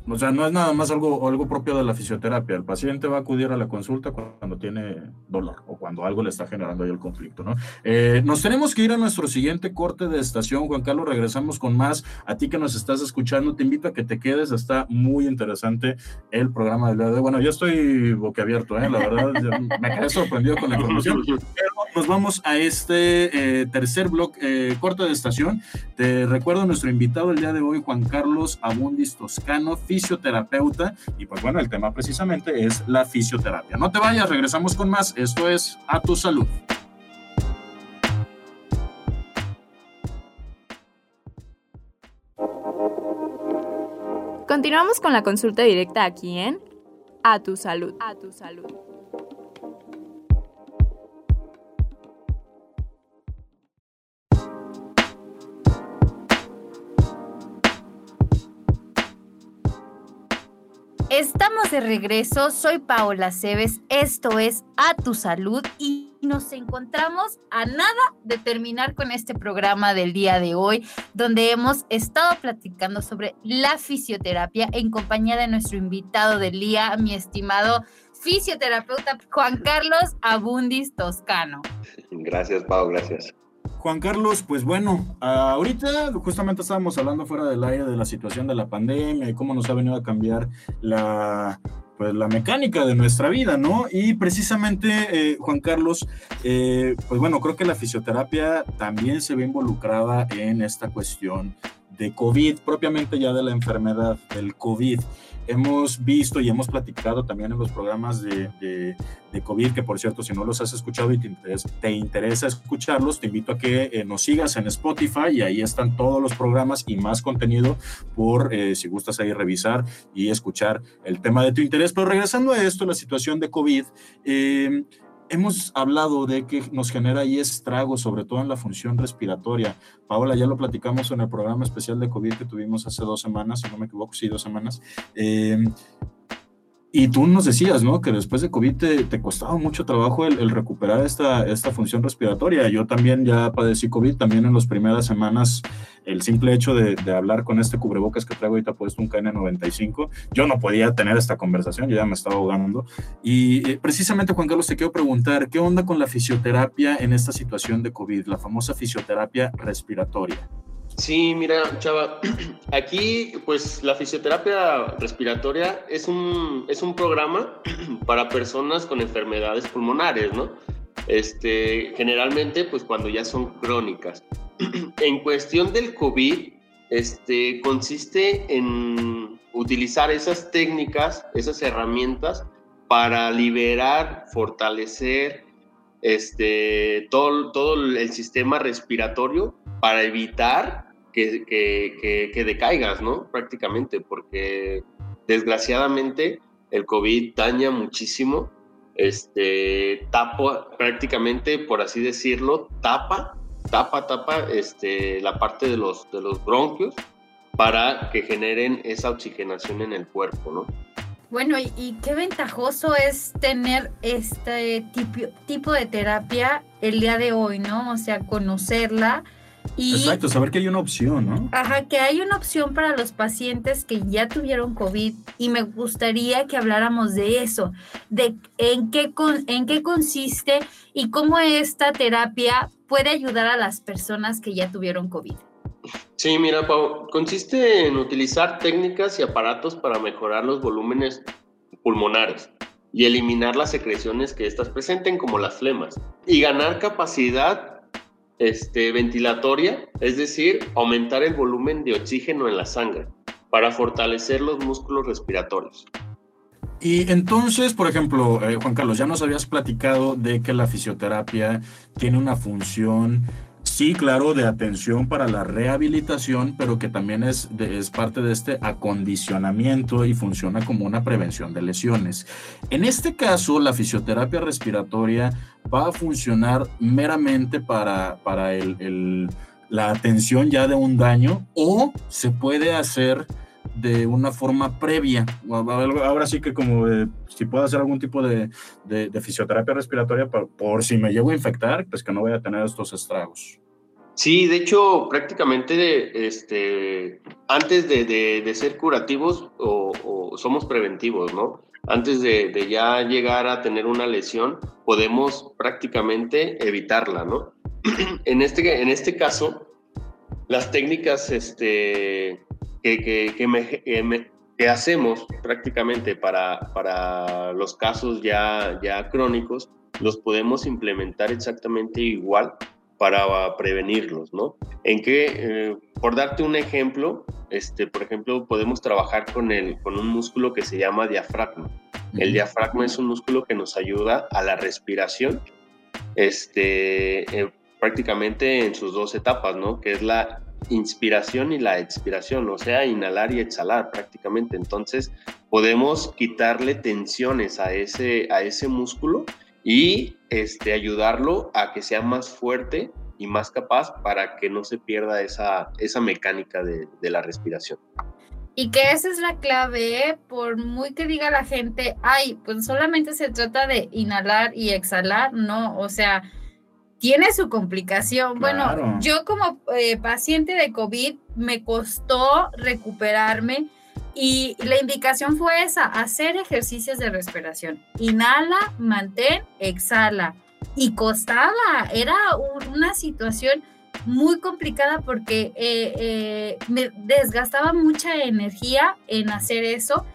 o sea, no es nada más algo, algo propio de la fisioterapia. El paciente va a acudir a la consulta cuando tiene dolor o cuando algo le está generando ahí el conflicto, ¿no? Eh, nos tenemos que ir a nuestro siguiente corte de estación, Juan Carlos. Regresamos con más. A ti que nos estás escuchando, te invito a que te quedes. Está muy interesante el programa del día de hoy. Bueno, yo estoy boquiabierto, ¿eh? La verdad, me quedé sorprendido con la (laughs) información. Pero nos vamos a este eh, tercer bloque, eh, corte de estación. Te recuerdo nuestro invitado el día de hoy, Juan Carlos Abundis Toscano, fisioterapeuta. Y pues bueno, el tema precisamente es la fisioterapia. No te vayas, regresamos con más. Esto es A Tu Salud. Continuamos con la consulta directa aquí en A Tu Salud. A Tu Salud. Estamos de regreso, soy Paola Cebes, esto es A Tu Salud y nos encontramos a nada de terminar con este programa del día de hoy, donde hemos estado platicando sobre la fisioterapia en compañía de nuestro invitado del día, mi estimado fisioterapeuta Juan Carlos Abundis Toscano. Gracias, Pau, gracias. Juan Carlos, pues bueno, ahorita justamente estábamos hablando fuera del aire de la situación de la pandemia y cómo nos ha venido a cambiar la, pues, la mecánica de nuestra vida, ¿no? Y precisamente, eh, Juan Carlos, eh, pues bueno, creo que la fisioterapia también se ve involucrada en esta cuestión de COVID, propiamente ya de la enfermedad del COVID. Hemos visto y hemos platicado también en los programas de, COVID, que por cierto, si no los has escuchado y te interesa, te interesa escucharlos, te invito a que eh, nos sigas en Spotify y ahí están todos los programas y más contenido por eh, si gustas ahí revisar y escuchar el tema de tu interés. Pero regresando a esto, la situación de COVID, eh, hemos hablado de que nos genera ahí estragos, sobre todo en la función respiratoria. Paola, ya lo platicamos en el programa especial de COVID que tuvimos hace dos semanas, si no me equivoco, sí, dos semanas. Eh, y tú nos decías, ¿no? Que después de COVID te, te costaba mucho trabajo el, el, recuperar esta, esta función respiratoria. Yo también ya padecí COVID, también en las primeras semanas, el simple hecho de, de hablar con este cubrebocas que traigo ahorita puesto un KN95, yo no podía tener esta conversación, yo ya me estaba ahogando. Y eh, precisamente, Juan Carlos, te quiero preguntar, ¿qué onda con la fisioterapia en esta situación de COVID, la famosa fisioterapia respiratoria? Sí, mira, Chava, (clears throat) aquí pues la fisioterapia respiratoria es un, es un programa (clears throat) para personas con enfermedades pulmonares, ¿no? Este, generalmente pues cuando ya son crónicas. (clears throat) En cuestión del COVID, este, consiste en utilizar esas técnicas, esas herramientas para liberar, fortalecer este, todo, todo el sistema respiratorio para evitar que, que, que, que, decaigas, ¿no? Prácticamente, porque desgraciadamente el COVID daña muchísimo, este, tapa prácticamente, por así decirlo, tapa, tapa, tapa este, la parte de los, de los bronquios para que generen esa oxigenación en el cuerpo, ¿no? Bueno, y, y, qué ventajoso es tener este tipo, tipo de terapia el día de hoy, ¿no? O sea, conocerla. Y, Exacto, saber que hay una opción, ¿no? Ajá, que hay una opción para los pacientes que ya tuvieron COVID y me gustaría que habláramos de eso, de en qué, con, en qué consiste y cómo esta terapia puede ayudar a las personas que ya tuvieron COVID? Sí, mira, Pau, consiste en utilizar técnicas y aparatos para mejorar los volúmenes pulmonares y eliminar las secreciones que éstas presenten, como las flemas, y ganar capacidad este, ventilatoria, es decir, aumentar el volumen de oxígeno en la sangre para fortalecer los músculos respiratorios. Y entonces, por ejemplo, eh, Juan Carlos, ya nos habías platicado de que la fisioterapia tiene una función Sí, claro, de atención para la rehabilitación, pero que también es, es parte de este acondicionamiento y funciona como una prevención de lesiones. En este caso, la fisioterapia respiratoria va a funcionar meramente para, para el, la atención ya de un daño o se puede hacer de una forma previa. Ahora sí que como si puedo hacer algún tipo de, de, fisioterapia respiratoria por, por, si me llego a infectar, pues que no voy a tener estos estragos. Sí, de hecho, prácticamente este, antes de, de, ser curativos o, somos preventivos, ¿no? Antes de, ya llegar a tener una lesión, podemos prácticamente evitarla, ¿no? (clears throat) en, este, en este caso, las técnicas este, que, que, que, que hacemos prácticamente para, para los casos ya, ya crónicos, los podemos implementar exactamente igual para prevenirlos, ¿no? En que, eh, por darte un ejemplo, este, por ejemplo, podemos trabajar con, el, con un músculo que se llama diafragma. El diafragma es un músculo que nos ayuda a la respiración, este, eh, prácticamente en sus dos etapas, ¿no? Que es la inspiración y la expiración, o sea, inhalar y exhalar prácticamente. Entonces, podemos quitarle tensiones a ese, a ese músculo y este, ayudarlo a que sea más fuerte y más capaz para que no se pierda esa, esa mecánica de, de la respiración. Y que esa es la clave, ¿eh? por muy que diga la gente, ay, pues solamente se trata de inhalar y exhalar, no, o sea, tiene su complicación. Bueno, yo como eh, paciente de COVID me costó recuperarme y la indicación fue esa, hacer ejercicios de respiración. Inhala, mantén, exhala. Y costaba, era una situación muy complicada porque eh, eh, me desgastaba mucha energía en hacer eso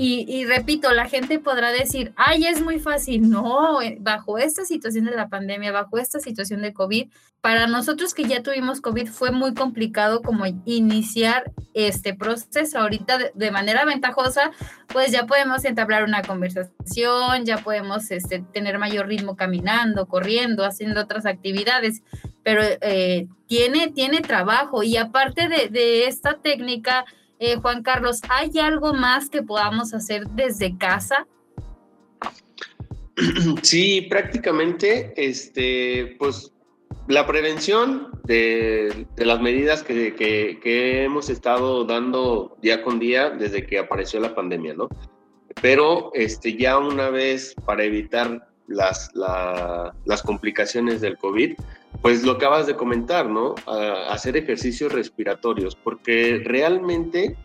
y, repito, la gente podrá decir, ay, es muy fácil. No, eh, bajo esta situación de la pandemia, bajo esta situación de COVID, para nosotros que ya tuvimos COVID fue muy complicado como iniciar este proceso. Ahorita de, manera ventajosa, pues ya podemos entablar una conversación, ya podemos este, tener mayor ritmo caminando, corriendo, haciendo otras actividades, pero eh, tiene, tiene trabajo y aparte de, de esta técnica, eh, Juan Carlos, ¿hay algo más que podamos hacer desde casa? (clears throat) Sí, prácticamente, este, pues la prevención de, las medidas que, hemos estado dando día con día desde que apareció la pandemia, ¿no? Pero este, ya una vez para evitar las, las complicaciones del COVID, pues lo acabas de comentar, ¿no? hacer ejercicios respiratorios, porque realmente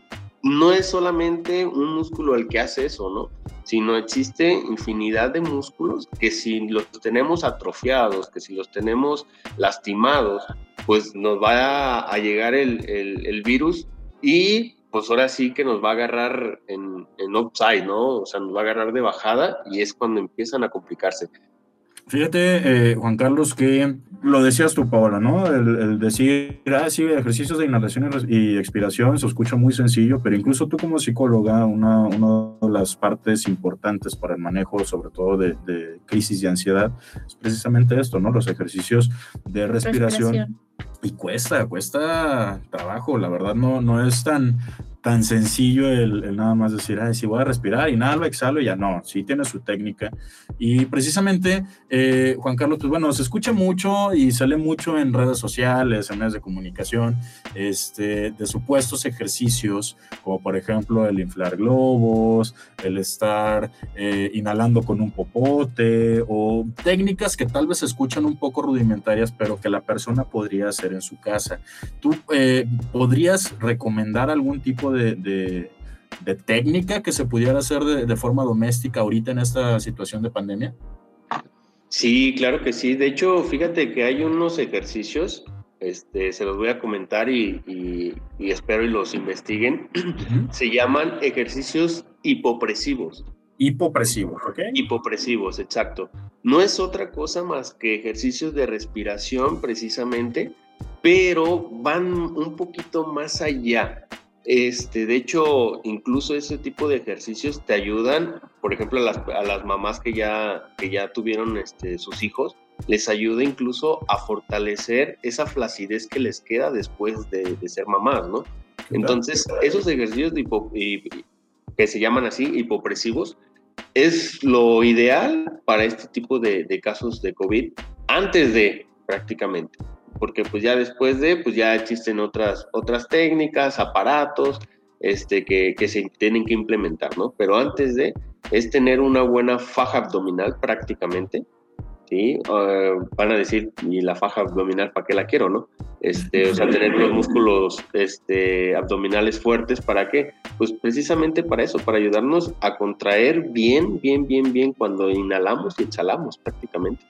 no es solamente un músculo el que hace eso, ¿no? Sino existe infinidad de músculos que si los tenemos atrofiados, que si los tenemos lastimados, pues nos va a, llegar el, el, virus y pues ahora sí que nos va a agarrar en, en upside, ¿no? O sea, nos va a agarrar de bajada y es cuando empiezan a complicarse. Fíjate, eh, Juan Carlos, que lo decías tú, Paola, ¿no? El, decir, ah, sí, ejercicios de inhalación y expiración se escucha muy sencillo, pero incluso tú como psicóloga, una, una de las partes importantes para el manejo, sobre todo de, de, crisis de ansiedad, es precisamente esto, ¿no? Los ejercicios de respiración. respiración. Y cuesta, cuesta trabajo, la verdad no, no es tan, tan sencillo el, nada más decir, ay, si voy a respirar, inhalo, exhalo, y ya no, sí tiene su técnica. Y precisamente, eh, Juan Carlos, pues bueno, se escucha mucho y sale mucho en redes sociales, en medios de comunicación, este, de supuestos ejercicios, como por ejemplo el inflar globos, el estar eh, inhalando con un popote, o técnicas que tal vez se escuchan un poco rudimentarias, pero que la persona podría hacer en su casa. ¿Tú eh, podrías recomendar algún tipo de, técnica que se pudiera hacer de, forma doméstica ahorita en esta situación de pandemia? Sí, claro que sí. De hecho, fíjate que hay unos ejercicios, este, se los voy a comentar y, y- y espero y los investiguen. Se llaman ejercicios hipopresivos. Hipopresivo, ¿ok? Hipopresivos, exacto. No es otra cosa más que ejercicios de respiración precisamente, pero van un poquito más allá. Este, de hecho, incluso ese tipo de ejercicios te ayudan, por ejemplo, a las, a las mamás que ya, que ya tuvieron este, sus hijos, les ayuda incluso a fortalecer esa flacidez que les queda después de, de ser mamás, ¿no? Entonces, esos ejercicios de hipo- y- que se llaman así, hipopresivos, es lo ideal para este tipo de, de casos de COVID antes de prácticamente, porque pues ya después de, pues ya existen otras, otras técnicas, aparatos, este, que, que se tienen que implementar, ¿no? Pero antes de, es tener una buena faja abdominal prácticamente, ¿sí? Ah, van a decir, ¿y la faja abdominal para qué la quiero, no? Este, o sea, tener los músculos este, abdominales fuertes, ¿para qué? Pues precisamente para eso, para ayudarnos a contraer bien, bien, bien, bien cuando inhalamos y exhalamos prácticamente.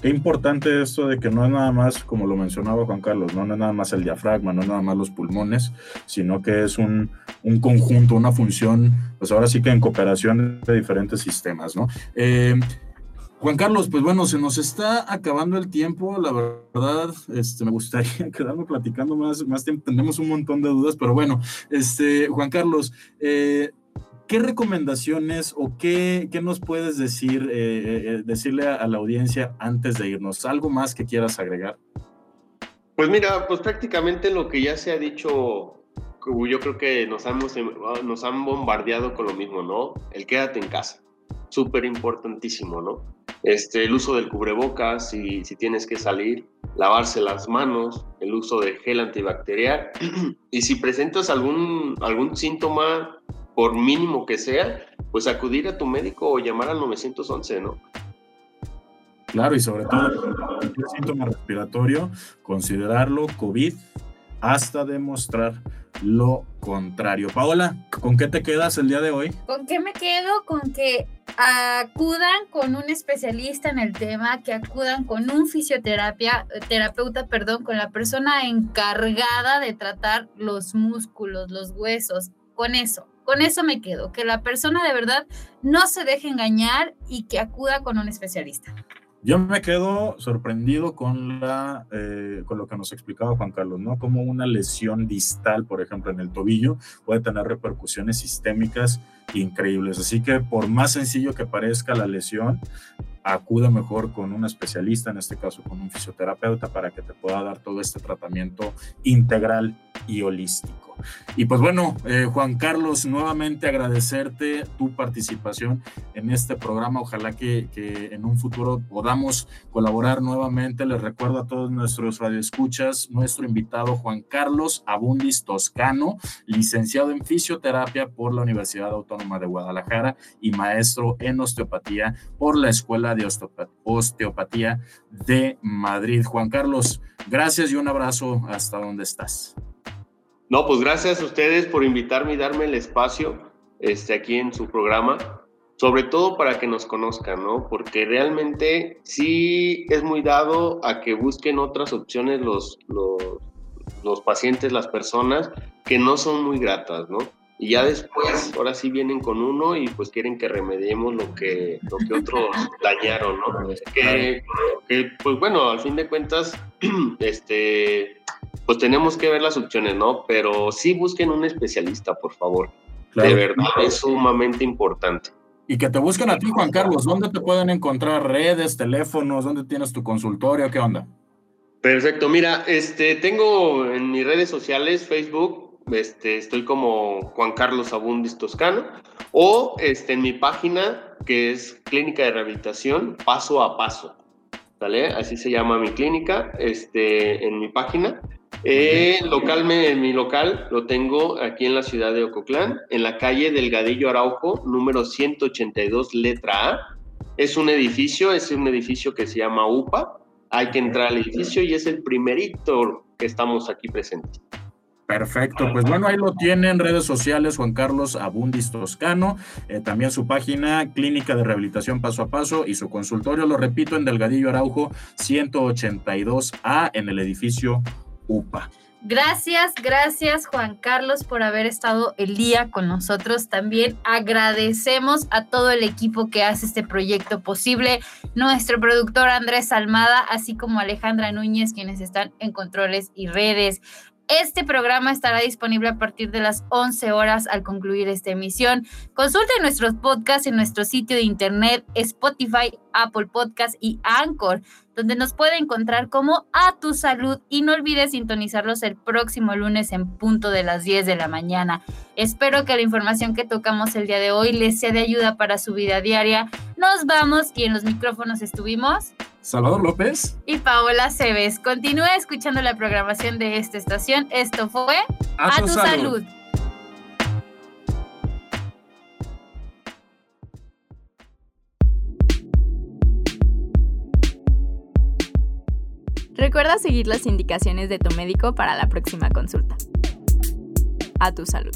Qué importante esto de que no es nada más, como lo mencionaba Juan Carlos, no, No es nada más el diafragma, no es nada más los pulmones, sino que es un, un conjunto, una función, pues ahora sí que en cooperación de diferentes sistemas, ¿no? Eh, Juan Carlos, pues bueno, se nos está acabando el tiempo, la verdad, este, me gustaría (laughs) quedarme platicando más, más tiempo, tenemos un montón de dudas, pero bueno, este, Juan Carlos, eh, ¿qué recomendaciones o qué, qué nos puedes decir, eh, eh, decirle a, a la audiencia antes de irnos? ¿Algo más que quieras agregar? Pues mira, pues prácticamente lo que ya se ha dicho, como yo creo que nos, hemos, nos han bombardeado con lo mismo, ¿no? El quédate en casa, súper importantísimo, ¿no? Este, el uso del cubrebocas, si, si tienes que salir, lavarse las manos, el uso de gel antibacterial, (clears throat) y si presentas algún, algún síntoma, por mínimo que sea, pues acudir a tu médico o llamar al 911, ¿no? Claro, y sobre todo cualquier síntoma respiratorio, considerarlo COVID hasta demostrar lo contrario. Paola, ¿con qué te quedas el día de hoy? ¿Con qué me quedo? Con que acudan con un especialista en el tema, que acudan con un fisioterapia, terapeuta, perdón, con la persona encargada de tratar los músculos, los huesos, con eso. Con eso me quedo, que la persona de verdad no se deje engañar y que acuda con un especialista. Yo me quedo sorprendido con, la, eh, con lo que nos explicaba Juan Carlos, ¿no? Como una lesión distal, por ejemplo, en el tobillo, puede tener repercusiones sistémicas increíbles. Así que por más sencillo que parezca la lesión, acuda mejor con un especialista, en este caso con un fisioterapeuta, para que te pueda dar todo este tratamiento integral y holístico. Y pues bueno, eh, Juan Carlos, nuevamente agradecerte tu participación en este programa. Ojalá que, que, en un futuro podamos colaborar nuevamente. Les recuerdo a todos nuestros radioescuchas, nuestro invitado Juan Carlos Abundis Toscano, licenciado en fisioterapia por la Universidad Autónoma de Guadalajara y maestro en osteopatía por la Escuela de Osteopatía de Madrid. Juan Carlos, gracias y un abrazo hasta donde estás. No, pues gracias a ustedes por invitarme y darme el espacio este, aquí en su programa, sobre todo para que nos conozcan, ¿no? Porque realmente sí es muy dado a que busquen otras opciones los, los, los pacientes, las personas, que no son muy gratas, ¿no? Y ya después, ahora sí vienen con uno y pues quieren que remediemos lo que, lo que otros (laughs) dañaron, ¿no? Que, que, pues bueno, al fin de cuentas, (clears throat) este, pues tenemos que ver las opciones, ¿no? Pero sí busquen un especialista, por favor. Claro. De verdad, es sumamente importante. Y que te busquen a ti, Juan Carlos. ¿Dónde te pueden encontrar? ¿Redes, teléfonos? ¿Dónde tienes tu consultorio? ¿Qué onda? Perfecto. Mira, este, tengo en mis redes sociales, Facebook, este, estoy como Juan Carlos Abundis Toscano, o este, en mi página, que es Clínica de Rehabilitación Paso a Paso. ¿Vale? Así se llama mi clínica, este, en mi página. Eh, local, en mi local lo tengo aquí en la ciudad de Ococlán, en la calle Delgadillo Araujo, número 182, letra A. Es un edificio, es un edificio que se llama UPA. Hay que entrar al edificio y es el primerito que estamos aquí presentes. Perfecto, pues bueno, ahí lo tienen, redes sociales, Juan Carlos Abundis Toscano, eh, también su página Clínica de Rehabilitación Paso a Paso y su consultorio, lo repito, en Delgadillo Araujo 182A en el edificio UPA. Gracias, gracias Juan Carlos por haber estado el día con nosotros. También agradecemos a todo el equipo que hace este proyecto posible, nuestro productor Andrés Almada, así como Alejandra Núñez, quienes están en controles y redes. Este programa estará disponible a partir de las 11 horas al concluir esta emisión. Consulte nuestros podcasts en nuestro sitio de internet Spotify, Apple Podcast y Anchor, donde nos puede encontrar como A Tu Salud y no olvides sintonizarlos el próximo lunes en punto de las 10 de la mañana. Espero que la información que tocamos el día de hoy les sea de ayuda para su vida diaria. Nos vamos y en los micrófonos estuvimos Salvador López y Paola Cebes. Continúe escuchando la programación de esta estación. Esto fue A, tu, salud. Recuerda seguir las indicaciones de tu médico para la próxima consulta. A tu salud.